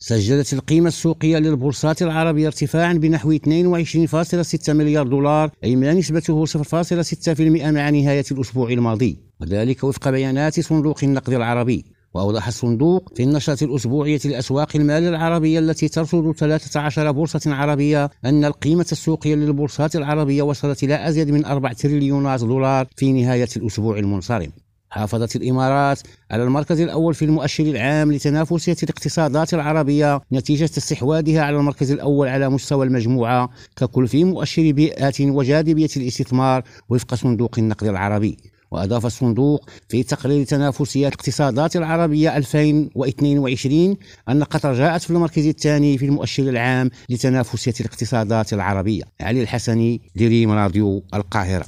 سجلت القيمة السوقية للبورصات العربية ارتفاعا بنحو 22.6 مليار دولار أي ما نسبته 0.6% مع نهاية الأسبوع الماضي. وذلك وفق بيانات صندوق النقد العربي. وأوضح الصندوق في النشرة الأسبوعية لأسواق المال العربية التي ترصد 13 بورصة عربية أن القيمة السوقية للبورصات العربية وصلت إلى أزيد من 4 تريليونات دولار في نهاية الأسبوع المنصرم. حافظت الإمارات على المركز الأول في المؤشر العام لتنافسية الاقتصادات العربية نتيجة استحواذها على المركز الأول على مستوى المجموعة ككل في مؤشر بيئة وجاذبية الاستثمار وفق صندوق النقد العربي. وأضاف الصندوق في تقرير تنافسية الاقتصادات العربية 2022 أن قطر جاءت في المركز الثاني في المؤشر العام لتنافسية الاقتصادات العربية. علي الحسني دريم راديو القاهرة.